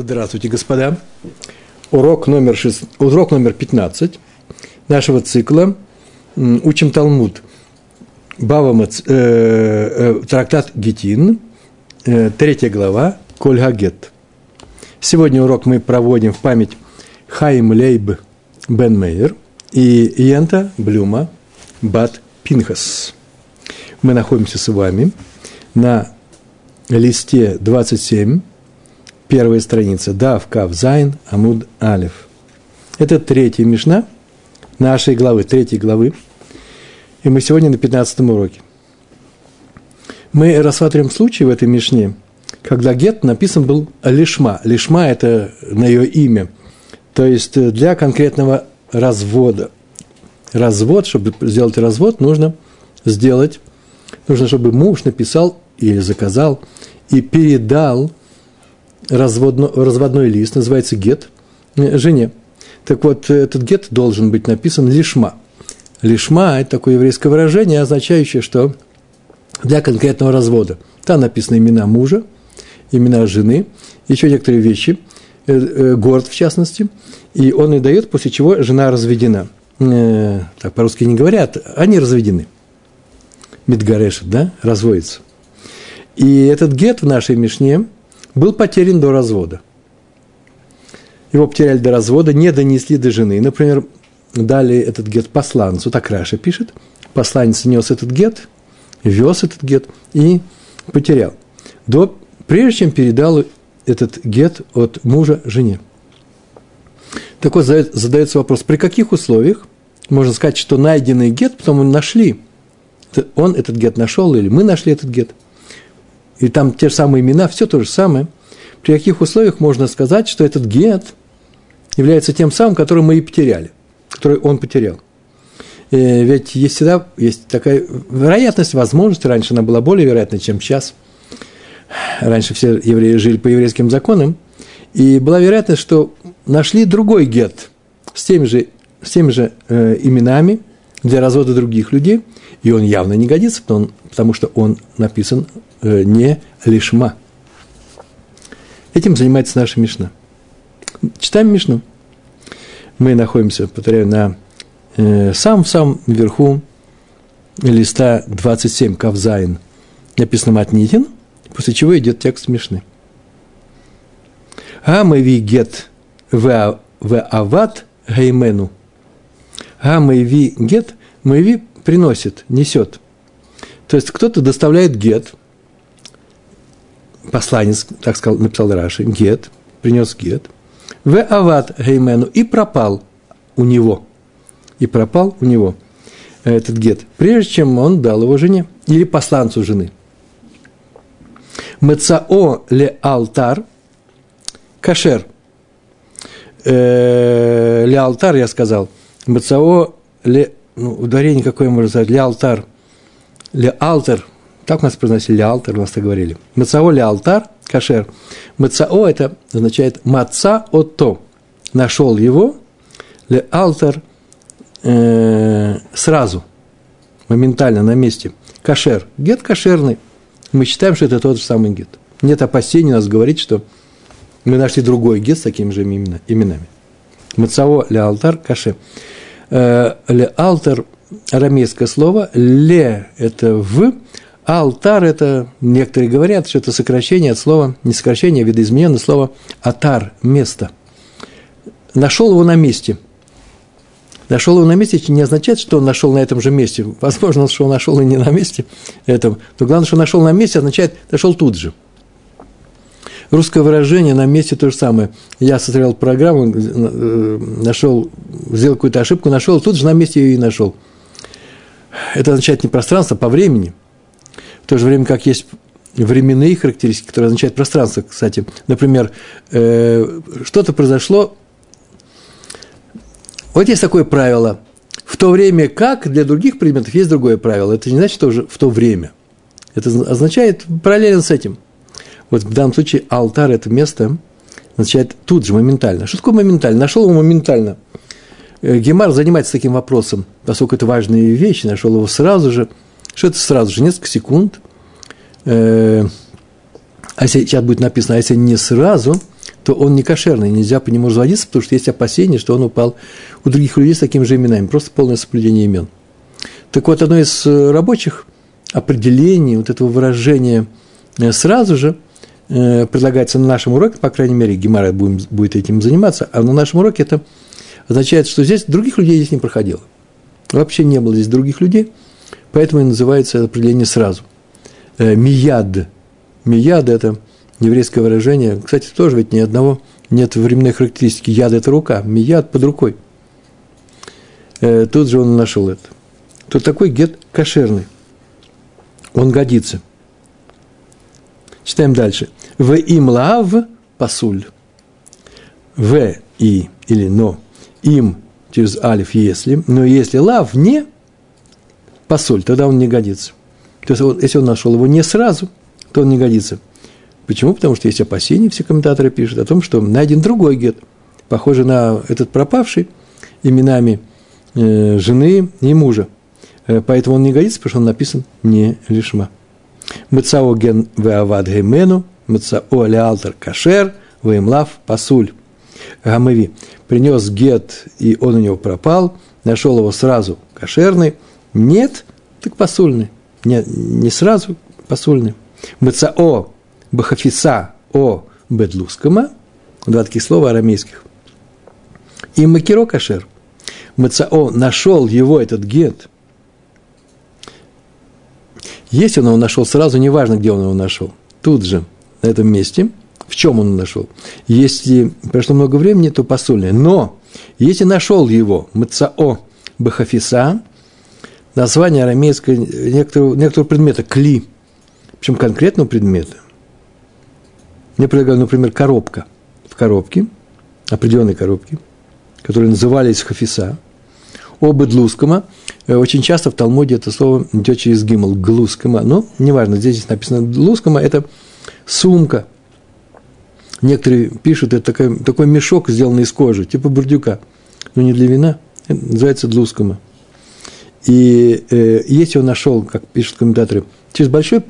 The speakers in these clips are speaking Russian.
Здравствуйте, господа. Урок номер, 6, урок номер 15 нашего цикла «Учим Талмуд». Бава Мац, э, э, трактат Гетин, э, третья глава, Коль Гагет. Сегодня урок мы проводим в память Хаим Лейб Бен Мейер и Йента Блюма Бат Пинхас. Мы находимся с вами на листе 27 первая страница. Дав, Кав, Зайн, Амуд, Алиф. Это третья Мишна нашей главы, третьей главы. И мы сегодня на 15 уроке. Мы рассматриваем случай в этой Мишне, когда гет написан был лишма. Лишма – это на ее имя. То есть для конкретного развода. Развод, чтобы сделать развод, нужно сделать, нужно, чтобы муж написал или заказал и передал разводно, разводной лист, называется гет, э, жене. Так вот, этот гет должен быть написан лишма. Лишма – это такое еврейское выражение, означающее, что для конкретного развода. Там написаны имена мужа, имена жены, еще некоторые вещи, э, э, город в частности, и он и дает, после чего жена разведена. Так по-русски не говорят, они разведены. Мидгарешет, да, разводится. И этот гет в нашей Мишне – был потерян до развода. Его потеряли до развода, не донесли до жены. Например, дали этот гет посланцу, так Раша пишет. Посланец нес этот гет, вез этот гет и потерял. До, прежде чем передал этот гет от мужа жене. Так вот, задается вопрос, при каких условиях можно сказать, что найденный гет, потом мы нашли. Он этот гет нашел или мы нашли этот гет – и там те же самые имена, все то же самое, при каких условиях можно сказать, что этот гет является тем самым, который мы и потеряли, который он потерял. И э, ведь есть всегда есть такая вероятность, возможность, раньше она была более вероятной, чем сейчас. Раньше все евреи жили по еврейским законам, и была вероятность, что нашли другой гет с теми же, с теми же э, именами для развода других людей, и он явно не годится, потому, что он написан Э, не лишма. Этим занимается наша Мишна. Читаем Мишну. Мы находимся, повторяю, на э, самом-самом верху листа 27, Кавзайн. Написано Матнитин, после чего идет текст Мишны. Гамави гет в ават геймену. Гамави гет, мави приносит, несет. То есть кто-то доставляет гет – посланец, так сказал, написал Раши, гет, принес гет, в ават геймену, и пропал у него, и пропал у него этот гет, прежде чем он дал его жене, или посланцу жены. Мецао ле алтар, кашер. Э, ле алтар, я сказал. Мецао ле, ну, ударение какое можно сказать, ле алтар. Ле алтар, так у нас произносили алтар, у нас так говорили. Мацао ли алтар, кашер. Мацао – это означает маца ото. Нашел его, ли алтар э, сразу, моментально, на месте. Кашер. Гет кошерный. Мы считаем, что это тот же самый гет. Нет опасений у нас говорить, что мы нашли другой гет с такими же именами. Мацао ли алтар кашер. Э, ли алтар – арамейское слово. Ле – это в, алтар – это, некоторые говорят, что это сокращение от слова, не сокращение, а видоизмененное слово атар – место. Нашел его на месте. Нашел его на месте не означает, что он нашел на этом же месте. Возможно, что он нашел и не на месте этом. Но главное, что нашел на месте, означает, нашел тут же. Русское выражение на месте то же самое. Я составлял программу, э, нашел, сделал какую-то ошибку, нашел, тут же на месте ее и нашел. Это означает не пространство, а по времени – в то же время как есть временные характеристики, которые означают пространство, кстати. Например, э, что-то произошло. Вот есть такое правило. В то время как для других предметов есть другое правило. Это не значит, что уже в то время. Это означает параллельно с этим. Вот в данном случае алтарь – это место, означает тут же, моментально. Что такое моментально? Нашел его моментально. Э, Гемар занимается таким вопросом, поскольку это важная вещь, нашел его сразу же – что это сразу же, несколько секунд. Э, а если сейчас будет написано, а если не сразу, то он не кошерный, нельзя по нему разводиться, потому что есть опасение, что он упал у других людей с такими же именами, просто полное соблюдение имен. Так вот, одно из э, рабочих определений вот этого выражения сразу же предлагается на нашем уроке, по крайней мере, Гемара будет этим заниматься, а на нашем уроке это означает, что здесь других людей здесь не проходило. Вообще не было здесь других людей, поэтому и называется это определение сразу. Мияд. Мияд – это еврейское выражение. Кстати, тоже ведь ни одного нет временной характеристики. Яд – это рука, мияд – под рукой. Тут же он нашел это то такой гет кошерный. Он годится. Читаем дальше. В им лав пасуль. В и или но. Им через алиф если. Но если лав не пасуль, тогда он не годится. То есть, если он нашел его не сразу, то он не годится. Почему? Потому что есть опасения, все комментаторы пишут, о том, что найден другой гет, похожий на этот пропавший, именами э, жены и мужа – Э, поэтому он не годится, потому что он написан не лишма. Мецао ген веавад геймену, мецао леалтер кашер, веемлав пасуль. Гамави принес гет, и он у него пропал, нашел его сразу кошерный, нет, так посульный. Не, не сразу посульный. Мецао бахафиса о бедлускама, два таких слова арамейских. И макиро кашер. Мецао нашел его, этот гет – если он его нашел сразу, неважно, где он его нашел, тут же, на этом месте, в чем он нашел. Если прошло много времени, то посольное. Но если нашел его Мцао Бахафиса, название арамейское некоторого, некоторого предмета, кли, причем конкретного предмета. Мне предлагают, например, коробка. В коробке, определенной коробке, которые назывались хафиса, оба длускама – Э, очень часто в Талмуде это слово идет через гимл, глускама. Но неважно, здесь, написано глускама, это сумка. Некоторые пишут, это такой, такой мешок, сделанный из кожи, типа бурдюка. Но не для вина, это называется длускама. И э, если он нашел, как пишут комментаторы, через большой,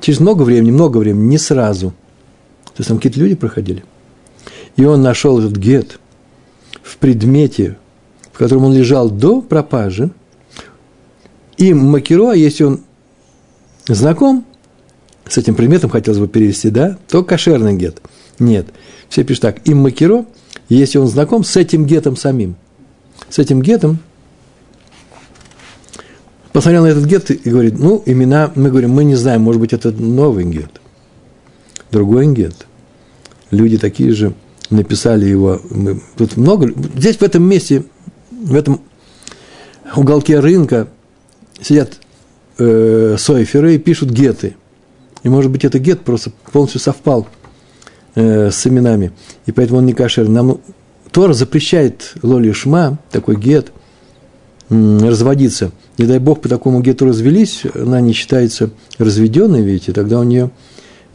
через много времени, много времени, не сразу. То есть там какие-то люди проходили. И он нашел этот гет в предмете, в котором он лежал до пропажи, им макиро, если он знаком с этим предметом, хотелось бы перевести, да, то кошерный гет. Нет. Все пишут так, им макиро, если он знаком с этим гетом самим. С этим гетом посмотрел на этот гет и говорит, ну, имена, мы говорим, мы не знаем, может быть, это новый гет, другой гет. Люди такие же написали его, мы, тут много, здесь в этом месте, в этом уголке рынка сидят э, сойферы и пишут геты. И, может быть, этот гет просто полностью совпал э, с именами, и поэтому он не кошер. Нам Тора запрещает Лоли Шма, такой гет, разводиться. Не дай Бог, по такому гету развелись, она не считается разведенной, видите, тогда у нее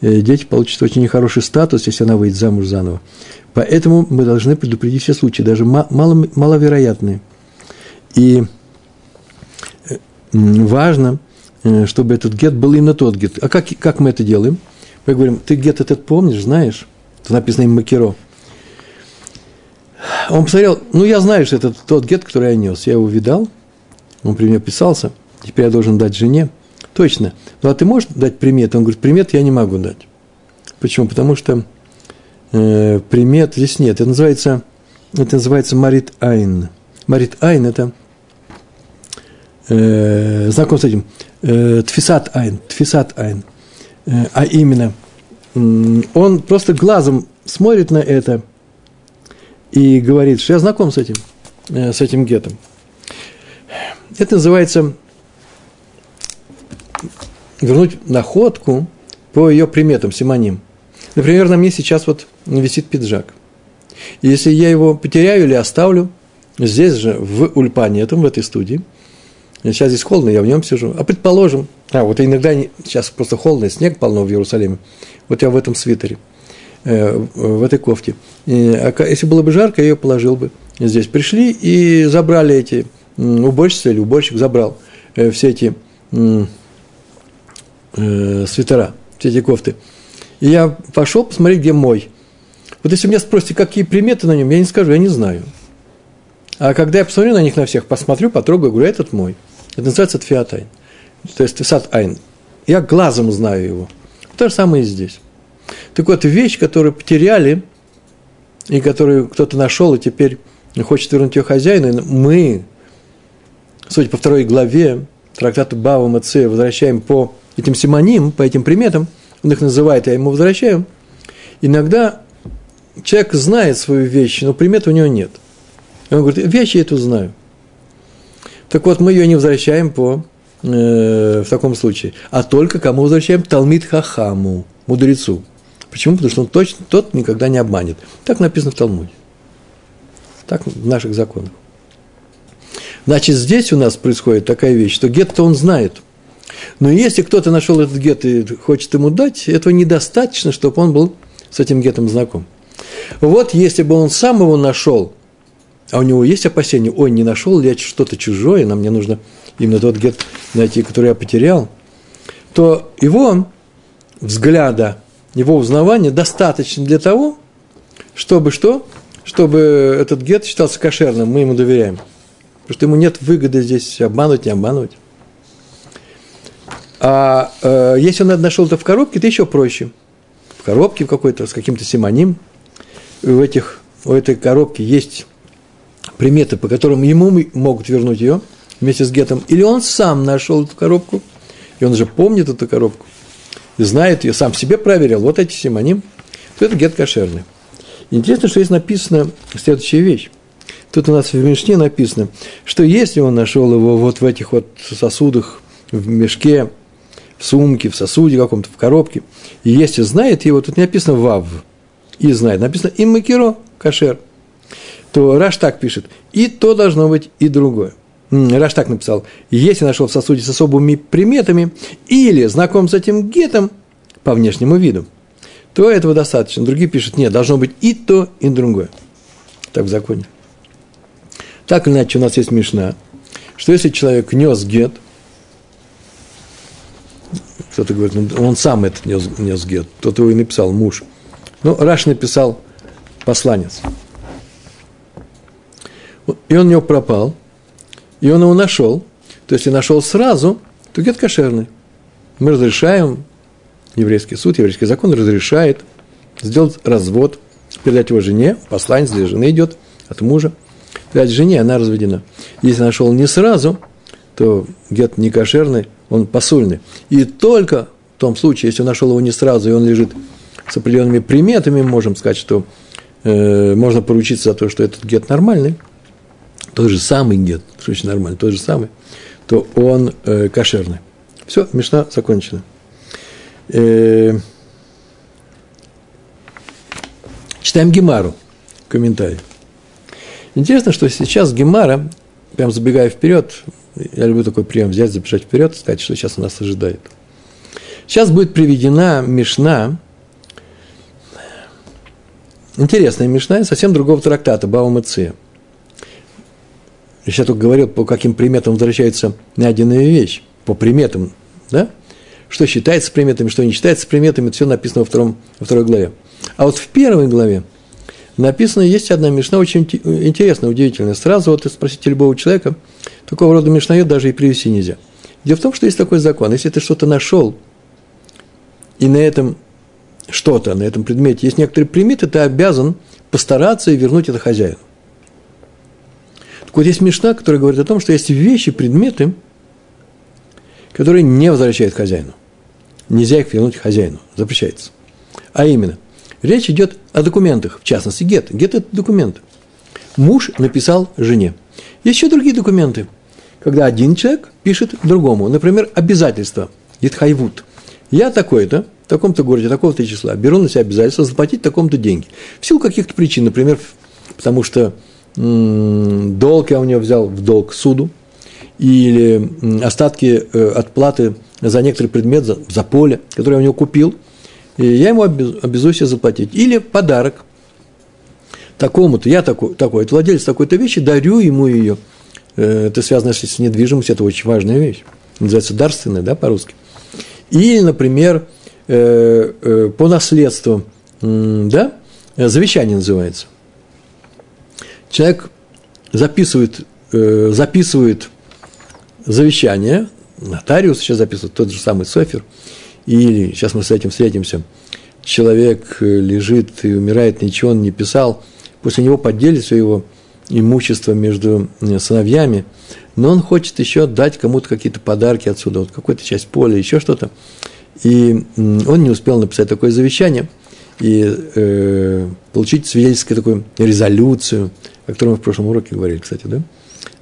э, дети получат очень нехороший статус, если она выйдет замуж заново. Поэтому мы должны предупредить все случаи, даже мало, маловероятные. И важно, э, чтобы этот гет был именно тот гет. А как, как мы это делаем? Мы говорим, ты гет этот помнишь, знаешь? Тут написано им Макеро. Он посмотрел, ну, я знаю, что это тот гет, который я нес. Я его видал, он при мне писался, теперь я должен дать жене. Точно. Ну, а ты можешь дать примет? Он говорит, примет я не могу дать. Почему? Потому что э, примет здесь нет. Это называется, это называется Марит Айн. Марит Айн – это – э, знаком с этим, э, Тфисат Айн, Тфисат Айн, э, а именно, э, он просто глазом смотрит на это и говорит, что я знаком с этим, э, с этим гетом. Это называется вернуть находку по ее приметам, симоним. Например, на мне сейчас вот висит пиджак. Если я его потеряю или оставлю, здесь же, в Ульпане, этом, в этой студии – Сейчас здесь холодно, я в нем сижу. А предположим, а вот иногда не, сейчас просто холодно, снег полно в Иерусалиме. Вот я в этом свитере, э, в этой кофте. И, а если было бы жарко, я ее положил бы здесь. Пришли и забрали эти уборщицы или уборщик забрал э, все эти э, свитера, все эти кофты. И я пошел посмотреть, где мой. Вот если меня спросите, какие приметы на нем, я не скажу, я не знаю. А когда я посмотрю на них на всех, посмотрю, потрогаю, говорю, этот мой. Это называется тфиатайн. То есть тфисат айн. Я глазом знаю его. То же самое и здесь. Так вот, вещь, которую потеряли, и которую кто-то нашел, и теперь хочет вернуть ее хозяину, мы, судя по второй главе трактата Бава Мацея, возвращаем по этим симоним, по этим приметам, он их называет, я ему возвращаю. Иногда человек знает свою вещь, но примет у него нет. И он говорит, вещь я эту знаю. Так вот, мы ее не возвращаем по, э, в таком случае, а только кому возвращаем? Талмит Хахаму, мудрецу. Почему? Потому что он точно, тот никогда не обманет. Так написано в Талмуде. Так в наших законах. Значит, здесь у нас происходит такая вещь, что гет-то он знает. Но если кто-то нашел этот гет и хочет ему дать, этого недостаточно, чтобы он был с этим гетом знаком. Вот если бы он сам его нашел, а у него есть опасения, ой, не нашел ли я что-то чужое, нам мне нужно именно тот гет найти, который я потерял, то его взгляда, его узнавания достаточно для того, чтобы что? Чтобы этот гет считался кошерным, мы ему доверяем. Потому что ему нет выгоды здесь обманывать, не обманывать. А э, если он нашел это в коробке, то еще проще. В коробке какой-то, с каким-то симоним. В, этих, в этой коробке есть приметы, по которым ему могут вернуть ее вместе с гетом. Или он сам нашел эту коробку, и он же помнит эту коробку, и знает ее, сам себе проверил, вот эти симоним, то это гет кошерный. Интересно, что здесь написана следующая вещь. Тут у нас в Мишне написано, что если он нашел его вот в этих вот сосудах, в мешке, в сумке, в сосуде каком-то, в коробке, и если знает его, тут не написано «вав», и знает, написано «иммакиро», кошер, то Раш так пишет, и то должно быть, и другое. Раш так написал, если нашел в сосуде с особыми приметами или знаком с этим гетом по внешнему виду, то этого достаточно. Другие пишут, нет, должно быть и то, и другое. Так в законе. Так или иначе, у нас есть Мишна, что если человек нес гет, кто-то говорит, ну, он сам это нес, нес гет, кто-то его и написал, муж. Ну, Раш написал посланец. И он у него пропал, и он его нашел. То есть, если нашел сразу, то гет кошерный. Мы разрешаем, еврейский суд, еврейский закон разрешает сделать развод, передать его жене, посланец для жены идет от мужа – дать жене, она разведена. Если нашел не сразу, то гет не кошерный, он посульный. И только в том случае, если он нашел его не сразу, и он лежит с определенными приметами, можем сказать, что э, можно поручиться за то, что этот гет нормальный, тот же самый гет, очень нормальный, тот же самый, то он э, кошерный. Все, мешна закончена. Э, читаем Гемару, комментарий. Интересно, что сейчас Гемара, прям забегая вперед, я люблю такой прием взять, забежать вперед, сказать, что сейчас нас ожидает. Сейчас будет приведена Мишна, интересная Мишна, совсем другого трактата, Бава Мыция. Я только говорил, по каким приметам возвращается найденная вещь, по приметам, да? Что считается приметами, что не считается приметами, это все написано во, втором, во второй главе. А вот в первой главе – написано, есть одна мишна очень интересная, удивительная. Сразу вот спросите любого человека, такого рода мишнает даже и привести нельзя. Дело в том, что есть такой закон. Если ты что-то нашел, и на этом что-то, на этом предмете есть некоторые приметы, ты обязан постараться и вернуть это хозяину. Так вот, есть мишна, которая говорит о том, что есть вещи, предметы, которые не возвращают хозяину. Нельзя их вернуть хозяину, запрещается. А именно, Речь идет о документах, в частности, гет. Гет – это документы. Муж написал жене. Есть еще другие документы, когда один человек пишет другому. Например, обязательство, Итхайвуд. Я такой-то, в таком-то городе, такого-то числа, беру на себя обязательство заплатить таком-то деньги. В силу каких-то причин, например, потому что долг я у него взял в долг суду, или остатки э, отплаты за некоторый предмет, за, за поле, которое я у него купил, и я ему обязуюсь заплатить. Или подарок такому-то, я такой, такой это владелец такой-то вещи, дарю ему ее. Э, это связано с недвижимостью, это очень важная вещь. Называется дарственная, да, по-русски. Или, например, э, по наследству, да, завещание называется. Человек записывает, э, записывает завещание, нотариус сейчас записывает, тот же самый Софер, или, сейчас мы с этим встретимся, человек э, лежит и умирает, ничего он не писал, после него поделит все его имущество между э, сыновьями, но он хочет еще дать кому-то какие-то подарки отсюда, вот какую-то часть поля, еще что-то. И он не успел написать такое завещание и э, получить свидетельскую такую резолюцию, о котором мы в прошлом уроке говорили, кстати, да,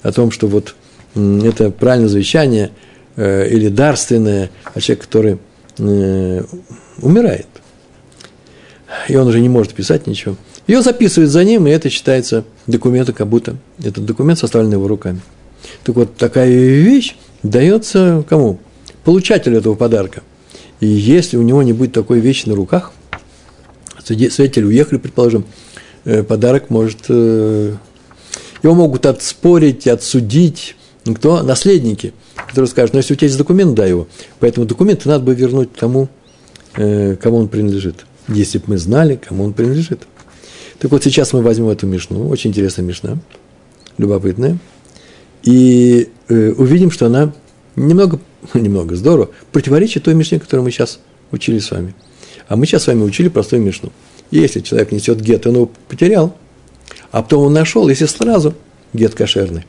о том, что вот это правильное завещание э, или дарственное, а человек, который э, умирает, и он уже не может писать ничего. Ее записывают за ним, и это считается документом, как будто этот документ составлен его руками. Так вот, такая вещь дается кому? Получателю этого подарка. И если у него не будет такой вещи на руках, свидетели уехали, предположим, подарок может... Э, его могут отспорить, отсудить. Кто? Наследники, которые скажут, ну, если у тебя есть документ, дай его. Поэтому документы надо бы вернуть тому, э, кому он принадлежит. Если бы мы знали, кому он принадлежит. Так вот, сейчас мы возьмем эту мишну, очень интересная мишна, любопытная, и э, увидим, что она немного, немного здорово, противоречит той мишне, которую мы сейчас учили с вами. А мы сейчас с вами учили простую мишну. Если человек несет гет, он его потерял, а потом он нашел, если сразу, гет кошерный.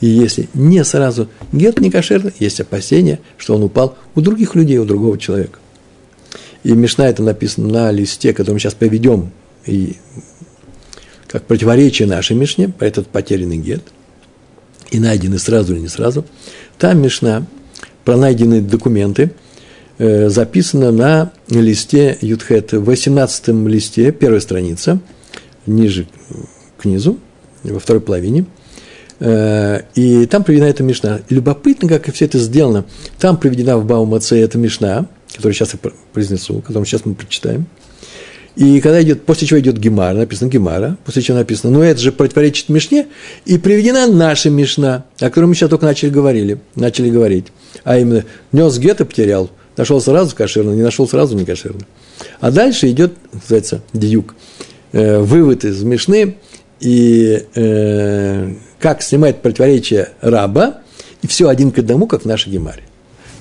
И если не сразу гет не кошерный, есть опасение, что он упал у других людей, у другого человека. И Мишна это написано на листе, который мы сейчас поведем, и как противоречие нашей Мишне, этот потерянный гет, и найденный сразу или не сразу. Там Мишна про найденные документы э, записана на листе Ютхет, в 18 листе, первая страница, ниже к низу, во второй половине. Э, и там приведена эта Мишна. Любопытно, как все это сделано. Там приведена в Баумаце эта Мишна, которую сейчас я произнесу, которую сейчас мы прочитаем. И когда идет, после чего идет Гемара, написано Гемара, после чего написано, ну это же противоречит Мишне, и приведена наша Мишна, о которой мы сейчас только начали говорили, начали говорить. А именно, нес гетто потерял, нашел сразу кошерно, не нашел сразу не кошерно. А дальше идет, называется, дьюк, э, вывод из Мишны, и э, как снимать противоречие раба, и все один к одному, как в нашей Гемаре.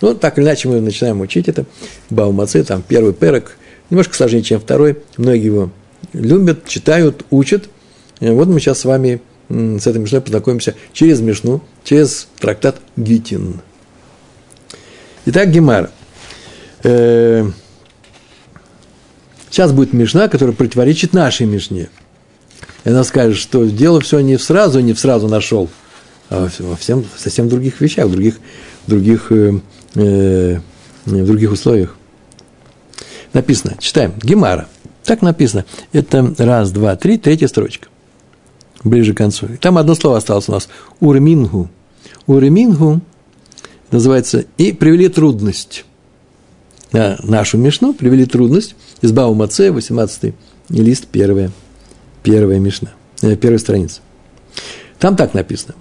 Ну, так или иначе мы начинаем учить это. Баумаце, там первый перок, немножко сложнее, чем второй. Многие его любят, читают, учат. И вот мы сейчас с вами с этой Мишной познакомимся через Мишну, через трактат Гитин. Итак, Гемара. Э, сейчас будет Мишна, которая противоречит нашей Мишне. И она скажет, что дело все не сразу, не сразу нашел, а во всем, совсем других вещах, в других, других э, э, в других условиях. Написано, читаем, Гемара. Так написано. Это раз, два, три, третья строчка. Ближе к концу. Там одно слово осталось у нас. Урмингу. Урмингу называется и привели трудность. На нашу Мишну привели трудность. Из Баумаце, 18 лист, первая, первая Мишна, э, первая страница. Там так написано.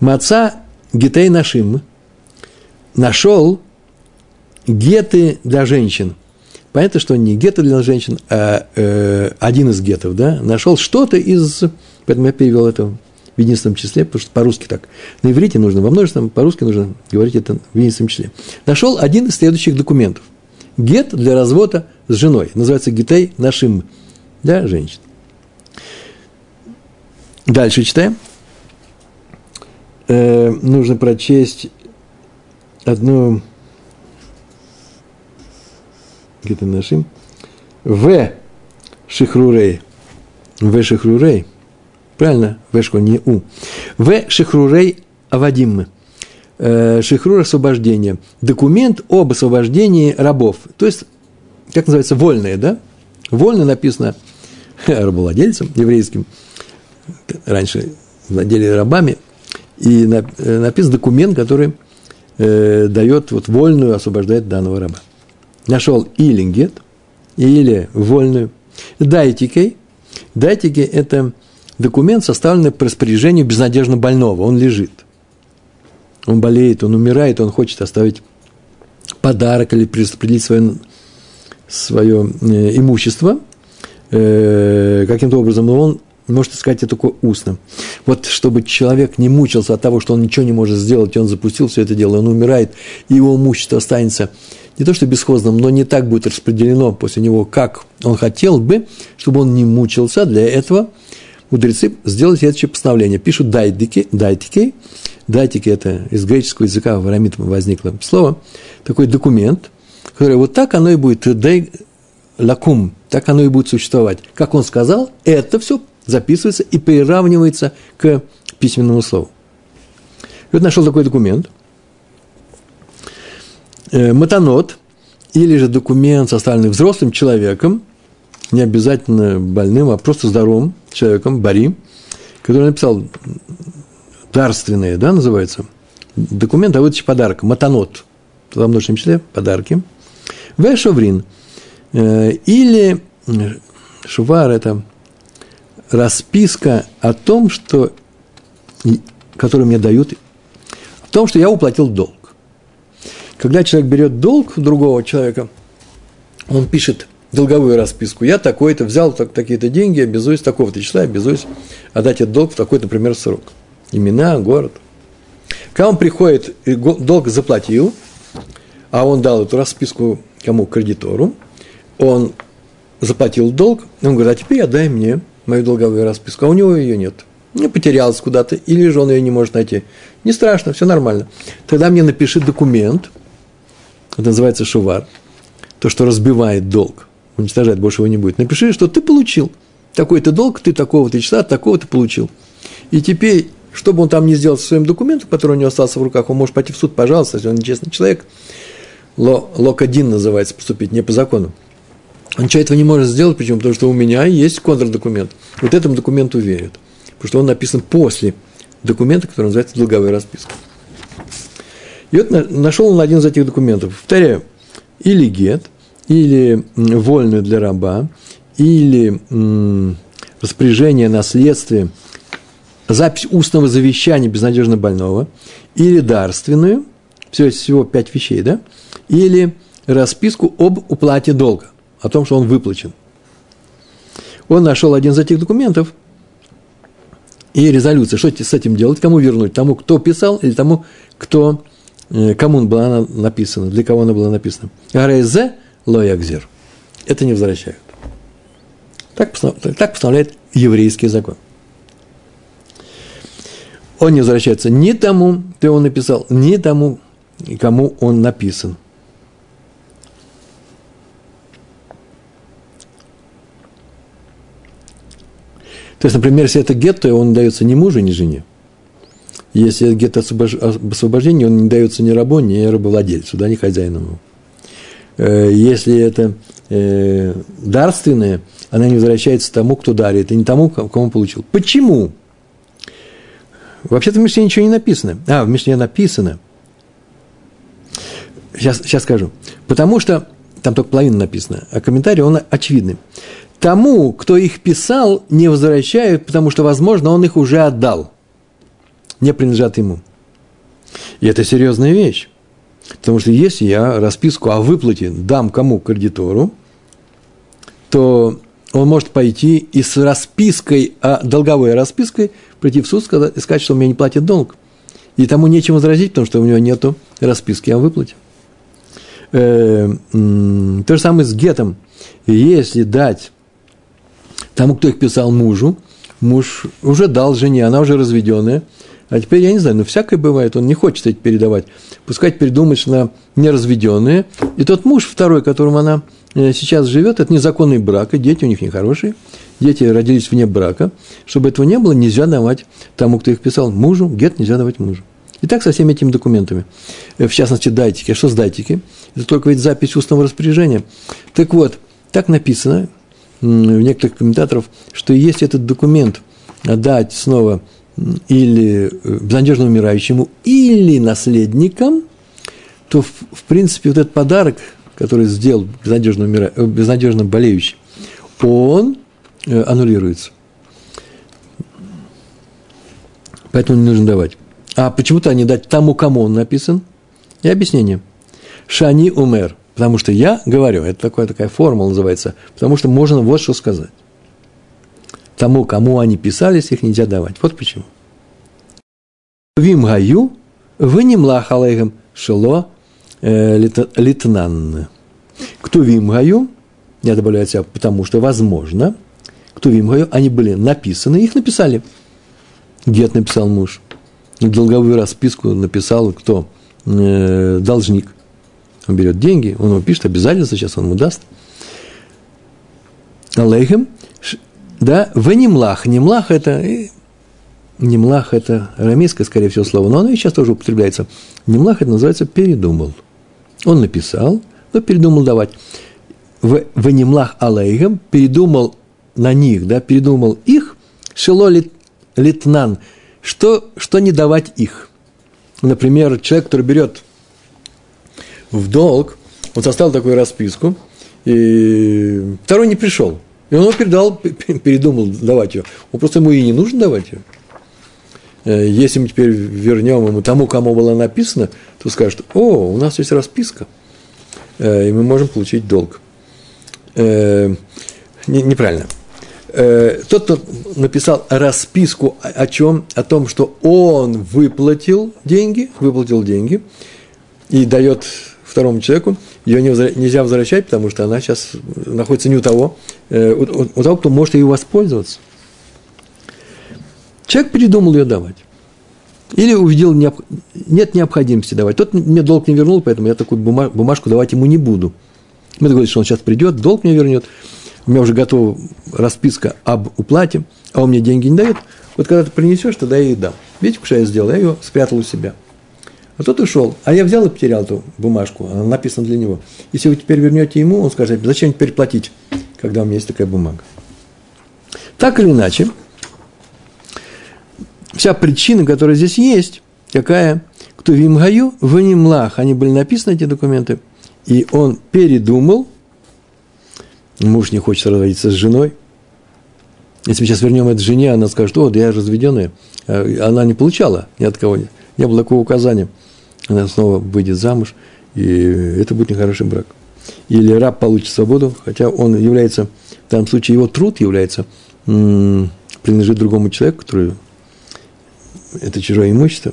Маца гитей нашим нашел геты для женщин. Понятно, что не геты для женщин, а э, один из гетов, да, нашел что-то из... Поэтому я перевел это в единственном числе, потому что по-русски так. На иврите нужно во множественном, по-русски нужно говорить это в единственном числе. Нашел один из следующих документов. Гет для развода с женой. Называется гетей нашим для женщин. Дальше читаем. Э, нужно прочесть одну где-то нашим. В Шихрурей. В Шихрурей. Правильно? В не У. В Шихрурей Авадиммы. Э, Шихрур освобождение. Документ об освобождении рабов. То есть, как называется, вольные, да? Вольно написано рабовладельцам еврейским. Раньше владели рабами. И э, написан документ, который э, дает вот вольную, освобождает данного раба нашел или гет, или вольную. Дайтикой. Дайтики – это документ, составленный по распоряжению безнадежно больного. Он лежит. Он болеет, он умирает, он хочет оставить подарок или распределить свое, свое э, имущество. э, каким-то образом, но он может сказать это только устно. Вот чтобы человек не мучился от того, что он ничего не может сделать, и он запустил все это дело, он умирает, и его имущество останется не то что бесхозным, но не так будет распределено после него, как он хотел бы, чтобы он не мучился. Для этого мудрецы сделали следующее постановление. Пишут дайтики, дайтики, дайтики – это из греческого языка в арамит возникло слово, такой документ, который вот так оно и будет, лакум, так оно и будет существовать. Как он сказал, это все записывается и приравнивается к письменному слову. И вот нашел такой документ. Э, матанот, или же документ, составленный взрослым человеком, не обязательно больным, а просто здоровым человеком, Бари, который написал дарственные, да, называется, документ о выдаче подарка, матанот, во множественном числе подарки, в э, или шувар – это расписка о том, что, которую мне дают, о том, что я уплатил долг. Когда человек берет долг у другого человека, он пишет долговую расписку. Я такой-то взял так, такие-то деньги, обязуюсь такого-то числа, обязуюсь отдать этот долг в такой, например, срок. Имена, город. Когда он приходит, долг заплатил, а он дал эту расписку кому? Кредитору, он заплатил долг, он говорит, а теперь отдай мне мою долговую расписку, а у него ее нет. Не потерялась куда-то, или же он ее не может найти. Не страшно, все нормально. Тогда мне напиши документ, это называется шувар, то, что разбивает долг, уничтожать больше его не будет. Напиши, что ты получил такой-то долг, ты такого-то числа, такого-то получил. И теперь, что бы он там ни сделал со своим документом, который у него остался в руках, он может пойти в суд, пожалуйста, если он нечестный человек. Лок один называется, поступить не по закону. Он ничего этого не может сделать, почему? Потому что у меня есть контрдокумент. Вот этому документу верят. Потому что он написан после документа, который называется долговая расписка. И вот нашел он один из этих документов. Повторяю, или гет, или вольную для раба, или распоряжение наследствия, запись устного завещания безнадежно больного, или дарственную, все, всего пять вещей, да, или расписку об уплате долга о том, что он выплачен. Он нашел один из этих документов и резолюция. Что с этим делать? Кому вернуть? Тому, кто писал, или тому, кто, э, кому была написана, для кого она была написана. Гарезе лоягзер. Это не возвращают. Так, так постановляет еврейский закон. Он не возвращается ни тому, кто его написал, ни тому, кому он написан. То есть, например, если это гет, то он дается ни мужу, ни жене. Если это гет освобождения, он не дается ни рабу, ни рабовладельцу, да, ни хозяину. Э, если это э, дарственное, она не возвращается тому, кто дарит, и не тому, кому получил. Почему? Вообще-то в Мишне ничего не написано. А, в Мишне написано. Сейчас, сейчас скажу. Потому что там только половина написана, а комментарий, он очевидный тому, кто их писал, не возвращают, потому что, возможно, он их уже отдал, не принадлежат ему. И это серьезная вещь. Потому что если я расписку о выплате дам кому кредитору, то он может пойти и с распиской, а долговой распиской, прийти в суд сказать, и сказать, что он мне не платит долг. И тому нечем возразить, потому что у него нет расписки о выплате. Э, то же самое с гетом. Если дать тому, кто их писал мужу, муж уже дал жене, она уже разведенная, а теперь, я не знаю, ну, всякое бывает, он не хочет это передавать. Пускай теперь думает, что она неразведенная. И тот муж второй, которым она сейчас живет, это незаконный брак, и дети у них нехорошие. Дети родились вне брака. Чтобы этого не было, нельзя давать тому, кто их писал, мужу, гет нельзя давать мужу. И так со всеми этими документами. Э, в частности, дайтики. А что с дайтики? Это только ведь запись устного распоряжения. Так вот, так написано, у некоторых комментаторов, что если этот документ отдать снова или э, безнадежно умирающему, или наследникам, то, в, в принципе, вот этот подарок, который сделал безнадежно, умира... Э, безнадежно болеющий, он э, аннулируется. Поэтому не нужно давать. А почему-то не дать тому, кому он написан? И объяснение. Шани умер. Потому что я говорю, это такая, такая формула называется, потому что можно вот что сказать. Тому, кому они писались, их нельзя давать. Вот почему. Вим гаю, вы не млахалейгам шело э, литнан. Кто вим гаю, я добавляю себя, потому что возможно, кто вим гаю, они были написаны, их написали. Гет написал муж. Долговую расписку написал кто? Э, должник. Он берет деньги, он ему пишет обязательства, сейчас он ему даст. Алейхем, да, в немлах. Немлах это, немлах это арамейское, скорее всего, слово, но оно и сейчас тоже употребляется. Немлах это называется передумал. Он написал, но передумал давать. В, в алейхем передумал на них, да, передумал их, лит, литнан, что, что не давать их. Например, человек, который берет в долг, он составил такую расписку, и второй не пришел. И он его передал, передумал давать ее. Он просто ему и не нужно давать ее. Э, если мы теперь вернем ему тому, кому было написано, то скажет, о, у нас есть расписка, э, и мы можем получить долг. Э, неправильно. Тот, кто написал расписку о чем? О том, что он выплатил деньги, выплатил деньги и дает второму человеку, ее нельзя возвращать, потому что она сейчас находится не у того, у того, кто может ее воспользоваться. Человек передумал ее давать. Или увидел, нет необходимости давать. Тот мне долг не вернул, поэтому я такую бумажку давать ему не буду. Мы договорились, что он сейчас придет, долг мне вернет. У меня уже готова расписка об уплате, а он мне деньги не дает. Вот когда ты принесешь, тогда я ей дам. Видите, что я сделал? Я ее спрятал у себя – а тот ушел. А я взял и потерял эту бумажку, она написана для него. Если вы теперь вернете ему, он скажет, зачем теперь платить, когда у меня есть такая бумага. Так или иначе, вся причина, которая здесь есть, какая? Кто в Имгаю, в Нимлах, они были написаны, эти документы, и он передумал, муж не хочет разводиться с женой, если мы сейчас вернем это жене, она скажет, о, да я разведенная, а она не получала ни от кого, не было такого указания – она снова выйдет замуж, и это будет нехороший брак. Или раб получит свободу, хотя он является, в данном случае его труд является, принадлежит другому человеку, который это чужое имущество.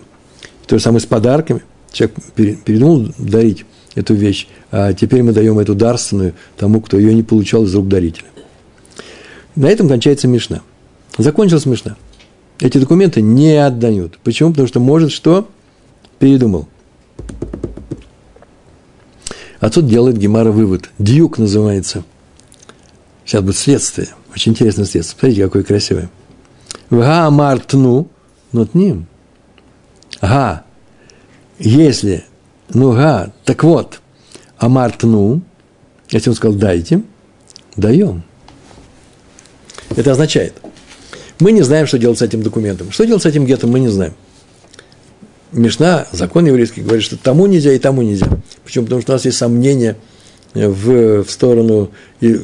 То же самое с подарками. Человек передумал дарить эту вещь, а теперь мы даем эту дарственную тому, кто ее не получал из рук дарителя. На этом кончается Мишна. Закончилась Мишна. Эти документы не отдают. Почему? Потому что может что? Передумал. Отсюда делает Гемара вывод. Дьюк называется. Сейчас будет следствие. Очень интересное следствие. Смотрите, какое красивое. Га мартну ним. Га. Если, ну га, так вот, амартну, если он сказал дайте, даем. Это означает, мы не знаем, что делать с этим документом. Что делать с этим гетом, мы не знаем. Мишна, закон еврейский, говорит, что тому нельзя и тому нельзя. Почему? Потому что у нас есть сомнения в, в сторону, и,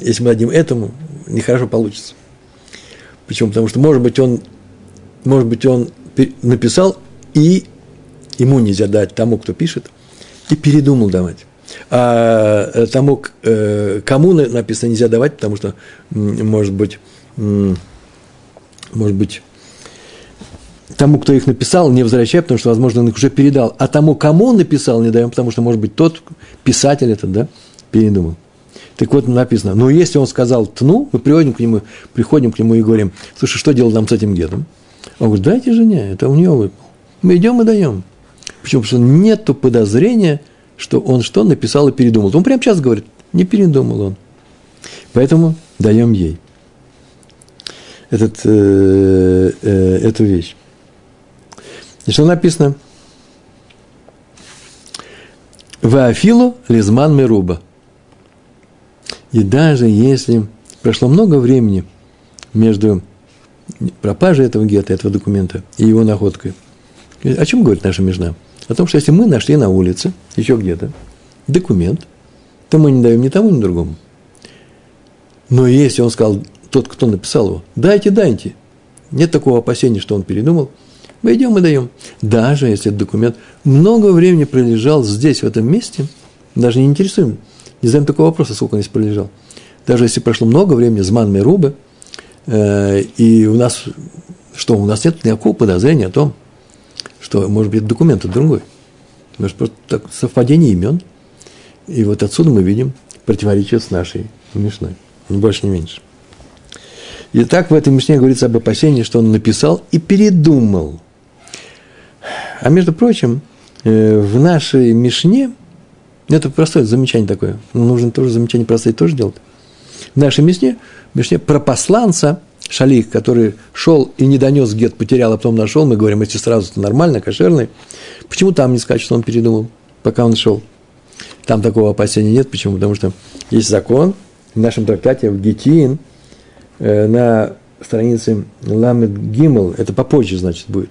если мы дадим этому, нехорошо получится. Почему? Потому что, может быть, он, может быть, он написал, и ему нельзя дать тому, кто пишет, и передумал давать. А э, тому, э, кому написано, нельзя давать, потому что, может быть, может быть, тому, кто их написал, не возвращай, потому что, возможно, он их уже передал. А тому, кому он написал, не даем, потому что, может быть, тот писатель этот, да, передумал. Так вот написано, но если он сказал тну, мы приходим к нему, приходим к нему и говорим, слушай, что делать нам с этим дедом? Он говорит, дайте жене, это у нее выпал. Мы идем и даем. Почему? Потому что нету подозрения, что он что написал и передумал. Он прямо сейчас говорит, не передумал он. Поэтому даем ей этот, э, э, эту вещь. И что написано? Ваафилу лизман меруба. И даже если прошло много времени между пропажей этого гетто, этого документа и его находкой, о чем говорит наша межна? О том, что если мы нашли на улице, еще где-то, документ, то мы не даем ни тому, ни другому. Но если он сказал, тот, кто написал его, дайте, дайте, нет такого опасения, что он передумал – мы идем и даем. Даже если этот документ много времени пролежал здесь, в этом месте, даже не интересуем, не задаем такого вопроса, сколько он здесь пролежал. Даже если прошло много времени, зман рубы, э, и у нас, что, у нас нет никакого подозрения о том, что, может быть, документ другой. Может, просто так, совпадение имен. И вот отсюда мы видим противоречие с нашей Мишной. Ни больше, ни меньше. И так в этой Мишне говорится об опасении, что он написал и передумал. А между прочим, э, в нашей Мишне, это простое замечание такое, нужно тоже замечание простое тоже делать. В нашей Мишне, Мишне про посланца, шалих, который шел и не донес гет, потерял, а потом нашел, мы говорим, если сразу, то нормально, кошерный. Почему там не сказать, что он передумал, пока он шел? Там такого опасения нет. Почему? Потому что есть закон в нашем трактате, в Гетин, э, на странице Ламед Гимл, это попозже, значит, будет.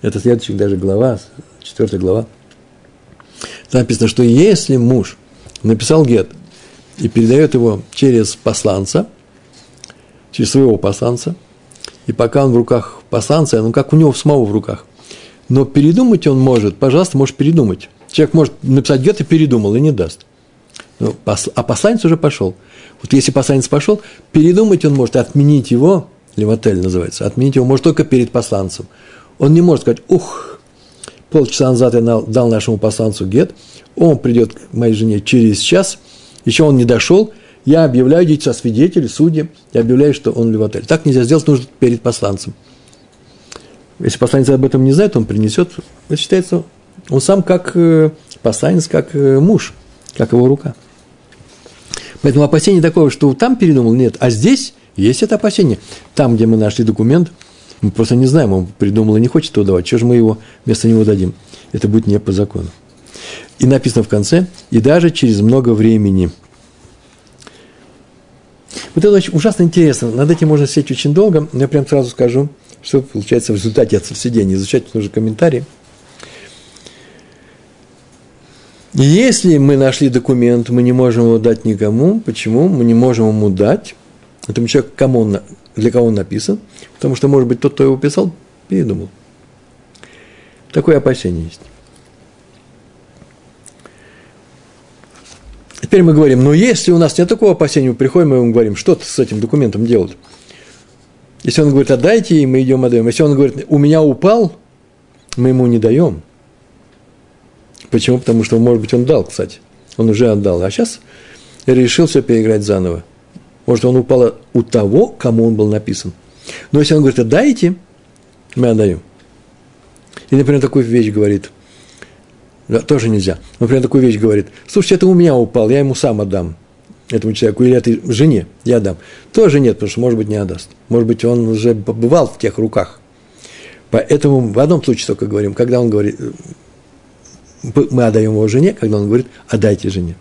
Это следующая даже глава, четвертая глава. Там написано, что если муж написал гет и передает его через посланца, через своего посланца, и пока он в руках посланца, ну как у него самого в руках, но передумать он может, пожалуйста, может передумать. Человек может написать гет и передумал, и не даст. Ну, а посланец уже пошел. Вот если посланец пошел, передумать он может, отменить его, левотель называется, отменить его может только перед посланцем. Он не может сказать, ух, полчаса назад я дал нашему посланцу гет, он придет к моей жене через час, еще он не дошел, я объявляю, со свидетели, судьи, я объявляю, что он левотель. Так нельзя сделать, нужно перед посланцем. Если посланец об этом не знает, он принесет, это считается он сам как э, посланец, как э, муж, как его рука. Поэтому опасение такого, что там передумал, нет. А здесь есть это опасение. Там, где мы нашли документ, мы просто не знаем, он придумал и не хочет его давать. Чего же мы его вместо него дадим? Это будет не по закону. И написано в конце, и даже через много времени. Вот это очень ужасно интересно. Над этим можно сидеть очень долго. Я прям сразу скажу, что получается в результате от сидения. Изучать нужно комментарии. Если мы нашли документ, мы не можем его дать никому. Почему? Мы не можем ему дать этому человеку, кому он, для кого он написан, потому что, может быть, тот, кто его писал, передумал. Такое опасение есть. Теперь мы говорим, ну если у нас нет такого опасения, мы приходим и ему говорим, что с этим документом делать? Если он говорит, отдайте, и мы идем отдаем. Если он говорит, у меня упал, мы ему не даем – Почему? Потому что, может быть, он дал, кстати. Он уже отдал. А сейчас решил все переиграть заново. Может, он упал у того, кому он был написан. Но если он говорит, отдайте, мы отдаем. И, например, такую вещь говорит, да, тоже нельзя. Например, такую вещь говорит, слушайте, это у меня упал, я ему сам отдам этому человеку, или этой жене я отдам. Тоже нет, потому что, может быть, не отдаст. Может быть, он уже побывал в тех руках. Поэтому в одном случае только говорим, когда он говорит, мы отдаем его жене, когда он говорит, отдайте жене.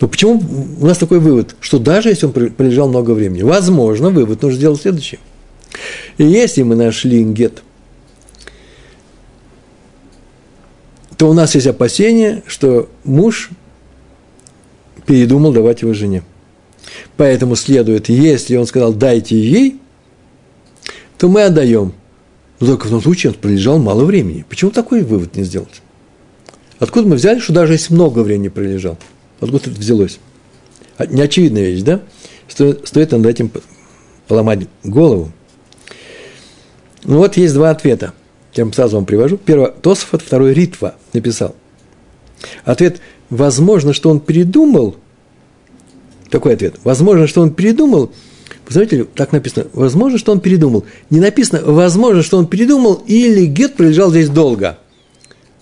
Но почему у нас такой вывод, что даже если он пролежал много времени, возможно, вывод нужно сделать следующий. И если мы нашли гет, то у нас есть опасение, что муж передумал давать его жене. Поэтому следует, если он сказал, дайте ей, то мы отдаем. Но только в том случае он пролежал мало времени. Почему такой вывод не сделать? Откуда мы взяли, что даже если много времени пролежал? Откуда это взялось? А, неочевидная вещь, да? Стоит, стоит над этим поломать голову. Ну вот есть два ответа. Я сразу вам привожу. Первый Тосфот, второй Ритва написал. Ответ – возможно, что он передумал. Такой ответ. Возможно, что он передумал – знаете, так написано, возможно, что он передумал. Не написано, возможно, что он передумал, или гет пролежал здесь долго.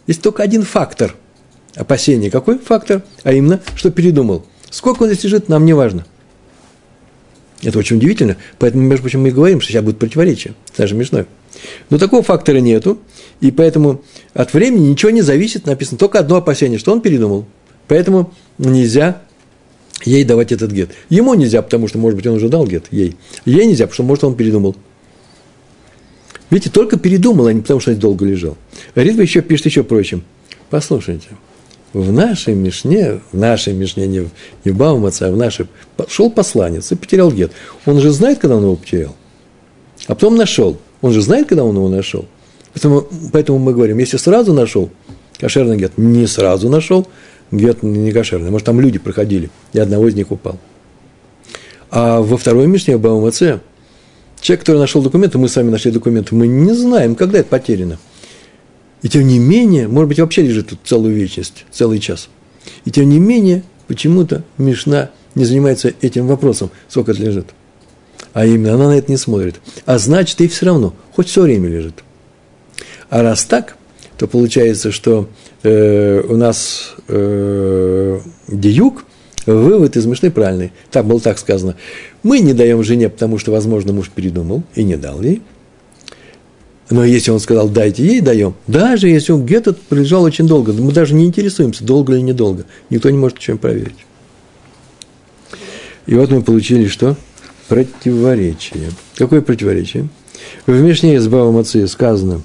Есть только один фактор опасения. Какой фактор? А именно, что передумал. Сколько он здесь лежит, нам не важно. Это очень удивительно. Поэтому, между прочим, мы и говорим, что сейчас будет противоречие. Даже смешно. Но такого фактора нету. И поэтому от времени ничего не зависит. Написано только одно опасение, что он передумал. Поэтому нельзя ей давать этот гет. Ему нельзя, потому что, может быть, он уже дал гет ей. Ей нельзя, потому что, может, он передумал. Видите, только передумал, а не потому, что долго лежал. Ритва еще пишет еще прочим. Послушайте, в нашей Мишне, в нашей Мишне, не в, не в Баумаце, а в нашей, шел посланец и потерял гет. Он же знает, когда он его потерял. А потом нашел. Он же знает, когда он его нашел. Поэтому, поэтому мы говорим, если сразу нашел кошерный гет, не сразу нашел, гет не кошерный. Может, там люди проходили, и одного из них упал. А во второй Мишне Баумаце, человек, который нашел документы, мы сами нашли документы, мы не знаем, когда это потеряно. И тем не менее, может быть, вообще лежит тут целую вечность, целый час. И тем не менее, почему-то Мишна не занимается этим вопросом, сколько это лежит. А именно, она на это не смотрит. А значит, и все равно, хоть все время лежит. А раз так, то получается, что э, у нас э, диюк, вывод из Мишны правильный. Так было так сказано. Мы не даем жене, потому что, возможно, муж передумал и не дал ей. Но если он сказал, дайте ей, даем. Даже если он где-то пролежал очень долго, мы даже не интересуемся, долго или недолго. Никто не может ничем проверить. И вот мы получили что? Противоречие. Какое противоречие? В Мишне из Бава Мации сказано,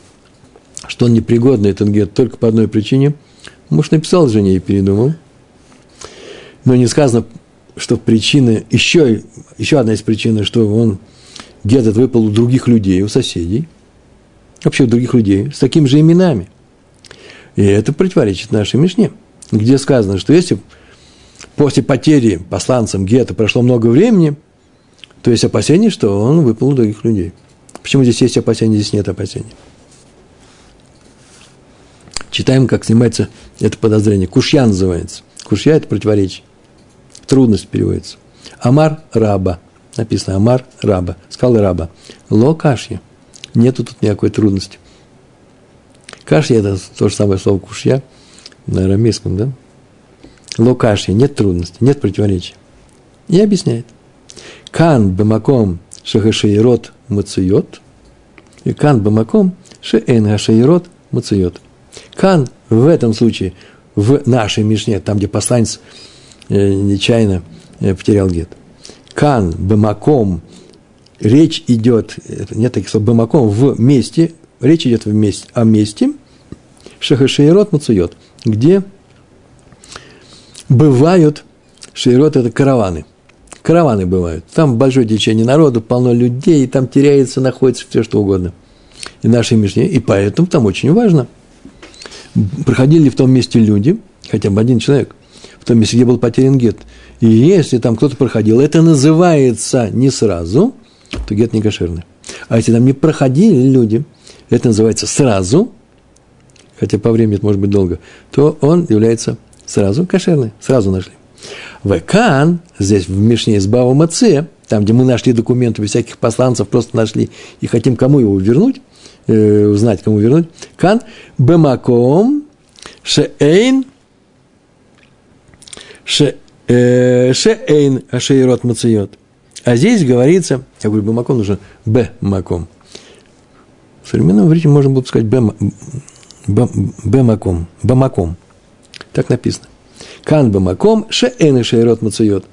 что он непригодный, этот гет, только по одной причине. Муж написал жене и передумал. Но не сказано, что причина, еще, еще одна из причин, что он гет выпал у других людей, у соседей – вообще у других людей с такими же именами. И это противоречит нашей Мишне, где сказано, что если после потери посланцам Гета прошло много времени, то есть опасение, что он выпал у других людей. Почему здесь есть опасения, здесь нет опасений? Читаем, как снимается это подозрение. Кушья называется. Кушья – это противоречие. Трудность переводится. Амар раба. Написано Амар раба. Сказал раба. Ло кашья – Нету тут никакой трудности. Кашья – это то же самое слово кушья на арамейском, да? Локашья – нет трудности, нет противоречия. И объясняет. Кан бамаком шахашейрот мацуйот. И кан бамаком шеэн гашейрот мацуйот. Кан в этом случае, в нашей Мишне, там, где посланец э, нечаянно э, потерял гет. Кан бамаком речь идет, нет таких слов, бамаком, в месте, речь идет в месте, о месте, шахашейрот мацует, где бывают, шейрот – это караваны. Караваны бывают. Там большое течение народу, полно людей, там теряется, находится все что угодно. И нашей Мишне, и поэтому там очень важно. Проходили ли в том месте люди, хотя бы один человек, в том месте, где был потерян гет. И если там кто-то проходил, это называется не сразу – то гет не кошерный. А если там не проходили люди, это называется сразу, хотя по времени это может быть долго, то он является сразу кошерный, сразу нашли. Векан, здесь в Мишне из Бава Маце, там, где мы нашли документы без всяких посланцев, просто нашли и хотим кому его вернуть, э, узнать, кому вернуть, кан бемаком шеэйн э, шеэйн ашейрот мациот – а здесь говорится, я говорю, бамаком нужно б маком. В современном иврите можно было бы сказать б, б, б маком, бамаком. Так написано. Кан бамаком шеэн и шейрот мацует.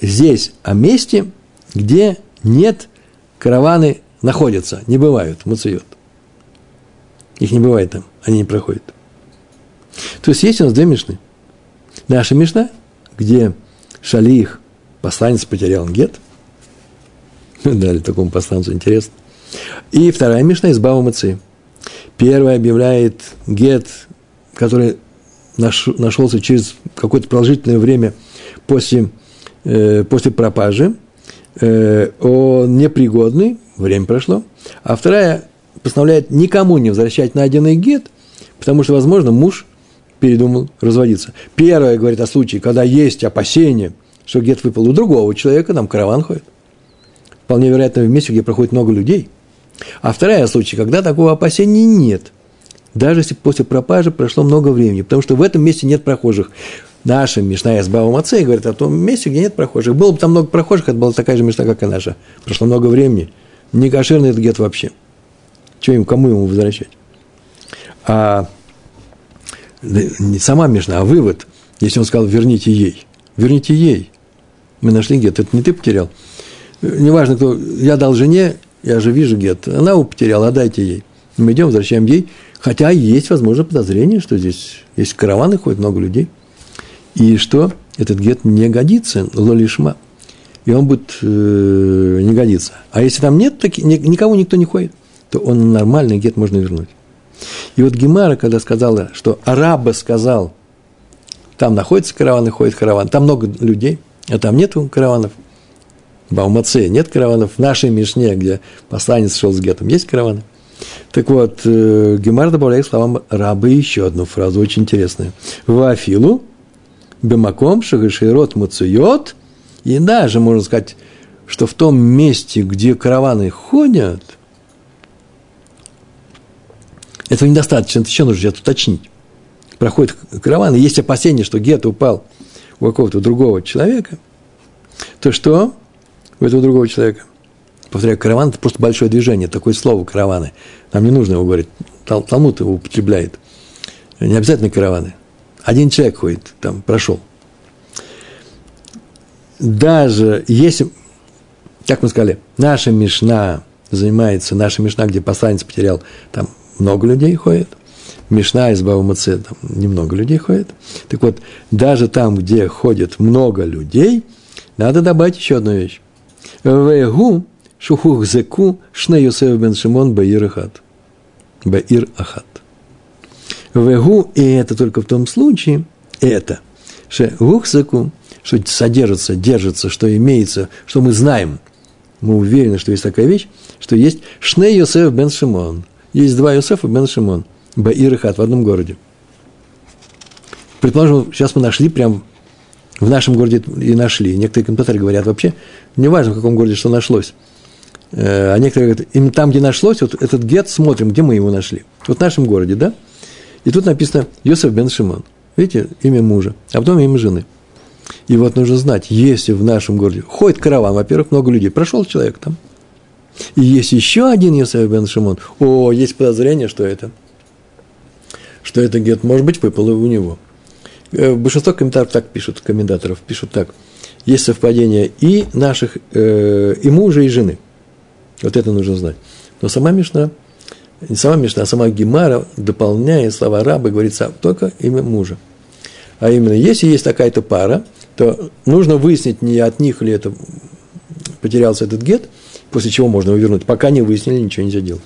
Здесь о месте, где нет караваны находятся, не бывают, мацует. Их не бывает там, они не проходят. То есть есть у нас две мешны. Наша мешна, где шалих, посланец потерял гет – Дали такому посланцу, интересно. И вторая Мишна из Бава Мацы. Первая объявляет гет, который нашелся через какое-то продолжительное время после, э, после пропажи, э, он непригодный, время прошло, а вторая постановляет никому не возвращать найденный гет, потому что, возможно, муж передумал разводиться. Первая говорит о случае, когда есть опасение, что гет выпал у другого человека, там караван ходит – вполне вероятно, в месте, где проходит много людей. А вторая случай, когда такого опасения нет, даже если после пропажи прошло много времени, потому что в этом месте нет прохожих. Наша Мишна из Бава Мацей говорит о том месте, где нет прохожих. Было бы там много прохожих, это была такая же Мишна, как и наша. Прошло много времени. Не кошерный этот гет вообще. Чего им, кому ему возвращать? А не сама Мишна, а вывод, если он сказал, верните ей. Верните ей. Мы нашли гет, это не ты потерял неважно кто, я дал жене, я же вижу гет, она его потеряла, отдайте ей. Мы идем, возвращаем ей, хотя есть, возможно, подозрение, что здесь есть караваны, ходит много людей, и что этот гет не годится, лолишма, и он будет э, не годиться. А если там нет, таки, никого никто не ходит, то он нормальный гет можно вернуть. И вот Гемара, когда сказала, что араба сказал, там находятся караваны, ходит караван, там много людей, а там нету караванов. Баумаце нет караванов. В нашей Мишне, где посланец шел с гетом, есть караваны. Так вот, э, Гемар добавляет словам рабы еще одну фразу, очень интересную. Вафилу, бемаком, шагаширот муцуйот, и даже, можно сказать, что в том месте, где караваны ходят, этого недостаточно, это еще нужно сейчас уточнить. Проходит караван, и есть опасение, что гет упал у какого-то другого человека, то что у этого другого человека? Повторяю, караван – это просто большое движение, такое слово караваны. Нам не нужно его говорить. Тал Талмуд его употребляет. Не обязательно караваны. Один человек ходит, там, прошел. Даже если, как мы сказали, наша Мишна занимается, наша Мишна, где посланец потерял, там много людей ходит. Мишна из Баумаце, там немного людей ходит. Так вот, даже там, где ходит много людей, надо добавить еще одну вещь. Вегу шухух зеку шне Йосеф бен Шимон баир ахат. Баир ахат. Вегу, и это только в том случае, это, что гухзеку, что содержится, держится, что имеется, что мы знаем, мы уверены, что есть такая вещь, что есть Шне Йосеф бен Шимон. Есть два Йосефа бен Шимон. Баир и в одном городе. Предположим, сейчас мы нашли прям в нашем городе и нашли. Некоторые комментаторы говорят, вообще, не важно, в каком городе что нашлось. Э, а некоторые говорят, именно там, где нашлось, вот этот гет, смотрим, где мы его нашли. Вот в нашем городе, да? И тут написано Йосеф бен Шимон. Видите, имя мужа, а потом имя жены. И вот нужно знать, если в нашем городе ходит караван, во-первых, много людей, прошел человек там, и есть еще один Йосеф бен Шимон, о, есть подозрение, что это, что это гет, может быть, выпало у него – большинство комментаторов так пишут, комментаторов пишут так. Есть совпадение и наших, э, и мужа, и жены. Вот это нужно знать. Но сама Мишна, не сама Мишна, а сама Гемара, дополняя слова раба, говорится только имя мужа. А именно, если есть такая-то пара, то нужно выяснить, не от них ли это потерялся этот гет, после чего можно его вернуть. Пока не выяснили, ничего нельзя делать.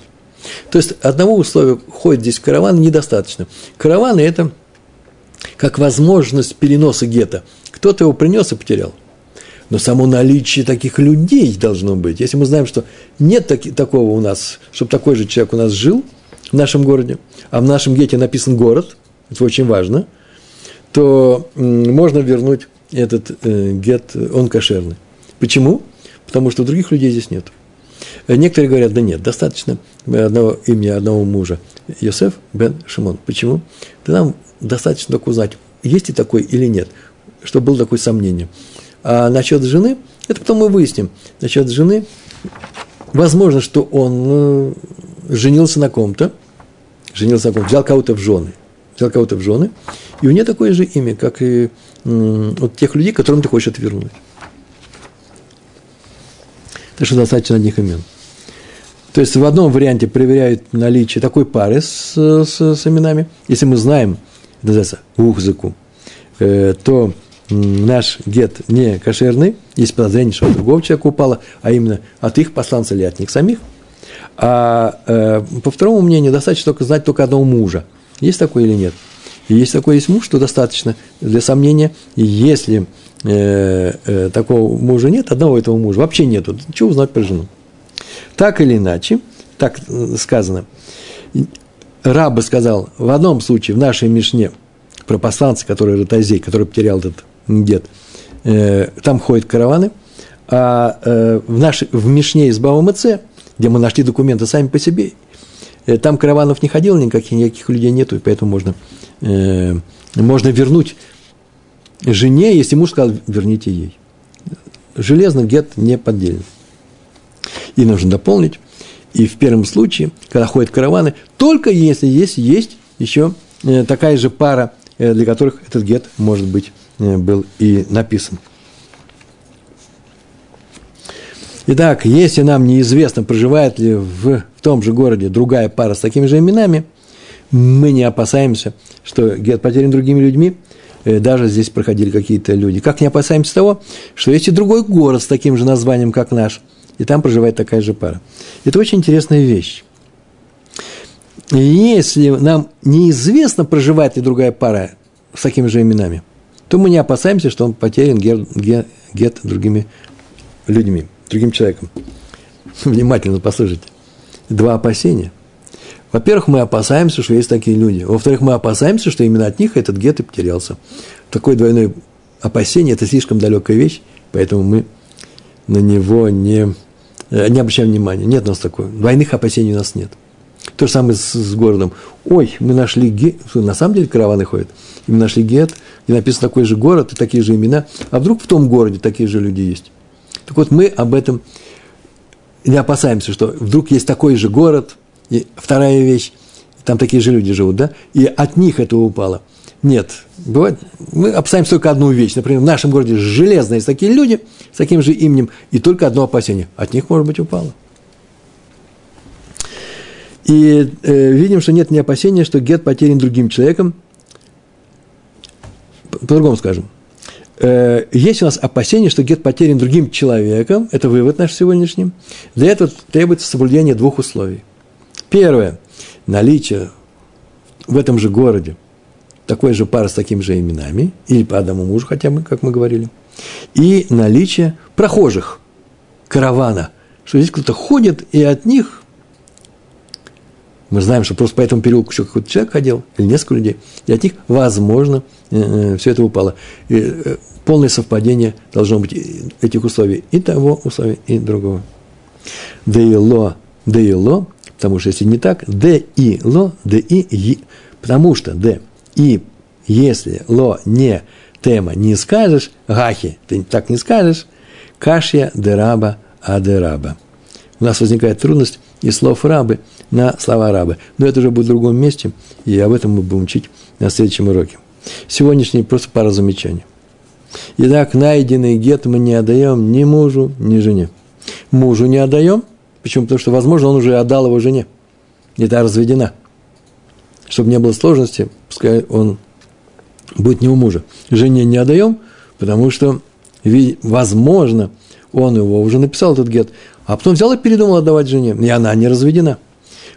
То есть одного условия ходит здесь караван недостаточно. Караваны – это – как возможность переноса гетто. Кто-то его принес и потерял. Но само наличие таких людей должно быть. Если мы знаем, что нет таки, такого у нас, чтобы такой же человек у нас жил в нашем городе, а в нашем гете написан город, это очень важно, то можно вернуть этот э, гет, он кошерный. Почему? Потому что других людей здесь нет. Некоторые говорят, да нет, достаточно одного имени одного мужа. Йосеф бен Шимон. Почему? Да нам достаточно только узнать, есть ли такой или нет, чтобы было такое сомнение. А насчет жены, это потом мы выясним. Насчет жены, возможно, что он э, женился на ком-то, женился на ком-то, взял кого-то в жены, взял кого-то в жены, и у нее такое же имя, как и вот тех людей, которым ты хочешь отвернуть. Так что достаточно одних имен. То есть в одном варианте проверяют наличие такой пары с, с, с именами. Если мы знаем, называется ухзаку, э, то наш гет не кошерный, есть подозрение, что от другого человека упало, а именно от их посланца или от них самих. А э, по второму мнению, достаточно только знать только одного мужа. Есть такой или нет? Если такой есть муж, то достаточно для сомнения. И если э, э, такого мужа нет, одного этого мужа вообще нету, чего узнать про жену? Так или иначе, так э, сказано, Раб сказал, в одном случае, в нашей Мишне, про посланца, который Ротозей, который потерял этот дед, э, там ходят караваны, а э, в, нашей, в Мишне из Бава Мце, где мы нашли документы сами по себе, э, там караванов не ходило никаких, никаких людей нету, и поэтому можно, э, можно вернуть жене, если муж сказал, верните ей. Железно гет не поддельный. И нужно дополнить, и в первом случае, когда ходят караваны, только если есть, есть еще э, такая же пара, э, для которых этот гет, может быть, э, был и написан. Итак, если нам неизвестно, проживает ли в, в том же городе другая пара с такими же именами, мы не опасаемся, что гет потерян другими людьми, даже здесь проходили какие-то люди. Как не опасаемся того, что есть и другой город с таким же названием, как наш – и там проживает такая же пара. Это очень интересная вещь. если нам неизвестно, проживает ли другая пара с такими же именами, то мы не опасаемся, что он потерян гет, гет, гет другими людьми, другим человеком. Внимательно послушайте. Два опасения. Во-первых, мы опасаемся, что есть такие люди. Во-вторых, мы опасаемся, что именно от них этот гет и потерялся. Такое двойное опасение – это слишком далекая вещь, поэтому мы на него не, не обращаем внимания. Нет у нас такой. Двойных опасений у нас нет. То же самое с, с городом. Ой, мы нашли гет. На самом деле караваны ходят. И мы нашли гет, и написано такой же город, и такие же имена. А вдруг в том городе такие же люди есть? Так вот, мы об этом не опасаемся, что вдруг есть такой же город, и вторая вещь, там такие же люди живут, да, и от них это упало. Нет, бывает, мы опасаемся только одну вещь. Например, в нашем городе железно есть такие люди с таким же именем, и только одно опасение. От них, может быть, упало. И э, видим, что нет ни опасения, что гет потерян другим человеком. По-другому скажем. Э, есть у нас опасение, что гет потерян другим человеком. Это вывод наш сегодняшний. Для этого требуется соблюдение двух условий. Первое. Наличие в этом же городе такой же пары с такими же именами, или по одному мужу хотя бы, как мы говорили, и наличие прохожих, каравана, что здесь кто-то ходит, и от них мы знаем, что просто по этому переулку еще какой-то человек ходил, или несколько людей, и от них, возможно, э, э, все это упало. И э, полное совпадение должно быть этих условий, и того условия, и другого. Да и ло, да и ло, потому что если не так, да и ло, да и потому что да и если ло не тема не скажешь, гахи, ты так не скажешь, кашья дераба адераба. У нас возникает трудность из слов рабы – на слова рабы. Но это уже будет в другом месте, и об этом мы будем учить на следующем уроке. Сегодняшний просто пара замечаний. Итак, найденный гет мы не отдаем ни мужу, ни жене. Мужу не отдаем. Почему? Потому что, возможно, он уже отдал его жене. И та разведена. Чтобы не было сложности, пускай он будет не у мужа. Жене не отдаем, потому что, возможно, он его уже написал, этот гет, а потом взял и передумал отдавать жене, и она не разведена.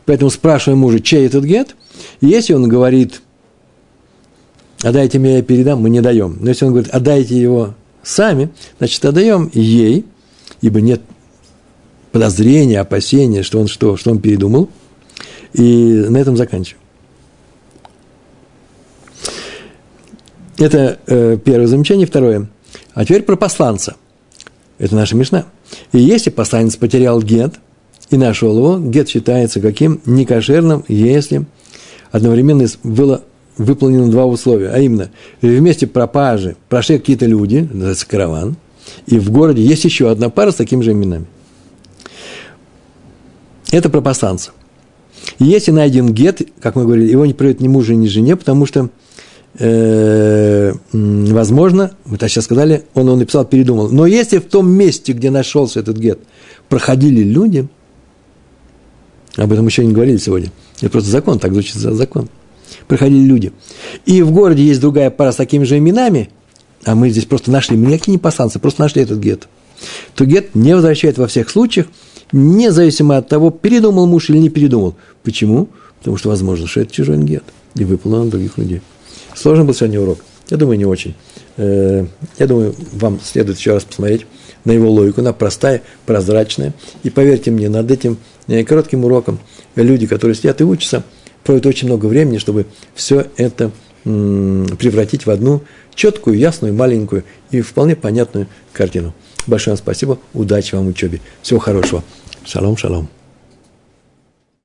Поэтому спрашиваем мужа, чей этот гет. И если он говорит, отдайте мне, я передам, мы не даем. Но если он говорит, отдайте его сами, значит, отдаем ей, ибо нет подозрения, опасения, что он что, что он передумал. И на этом заканчиваем. Это э, первое замечание. Второе. А теперь про посланца. Это наша мешна. И если посланец потерял гет – и нашел его, гет считается каким? Некошерным, если одновременно было выполнено два условия, а именно, вместе пропажи прошли какие-то люди, называется караван, и в городе есть еще одна пара с такими же именами. Это про посланца. если найден гет, как мы говорили, его не приводит ни мужу, ни жене, потому что, э, возможно, мы так сейчас сказали, он его написал, передумал. Но если в том месте, где нашелся этот гет, проходили люди – об этом еще не говорили сегодня. Это просто закон, так звучит закон. Приходили люди. И в городе есть другая пара с такими же именами, а мы здесь просто нашли, мы никакие не пасанцы, просто нашли этот гет. То гет не возвращает во всех случаях, независимо от того, передумал муж или не передумал. Почему? Потому что возможно, что это чужой гет. И выполнен других людей. Сложный был сегодня урок. Я думаю, не очень. Э, я думаю, вам следует еще раз посмотреть на его логику. Она простая, прозрачная. И поверьте мне, над этим Э, коротким уроком люди, которые сидят и учатся, проводят очень много времени, чтобы все это превратить в одну четкую, ясную, маленькую и вполне понятную картину. Большое вам спасибо, удачи вам в учебе, всего хорошего. Шалом, шалом.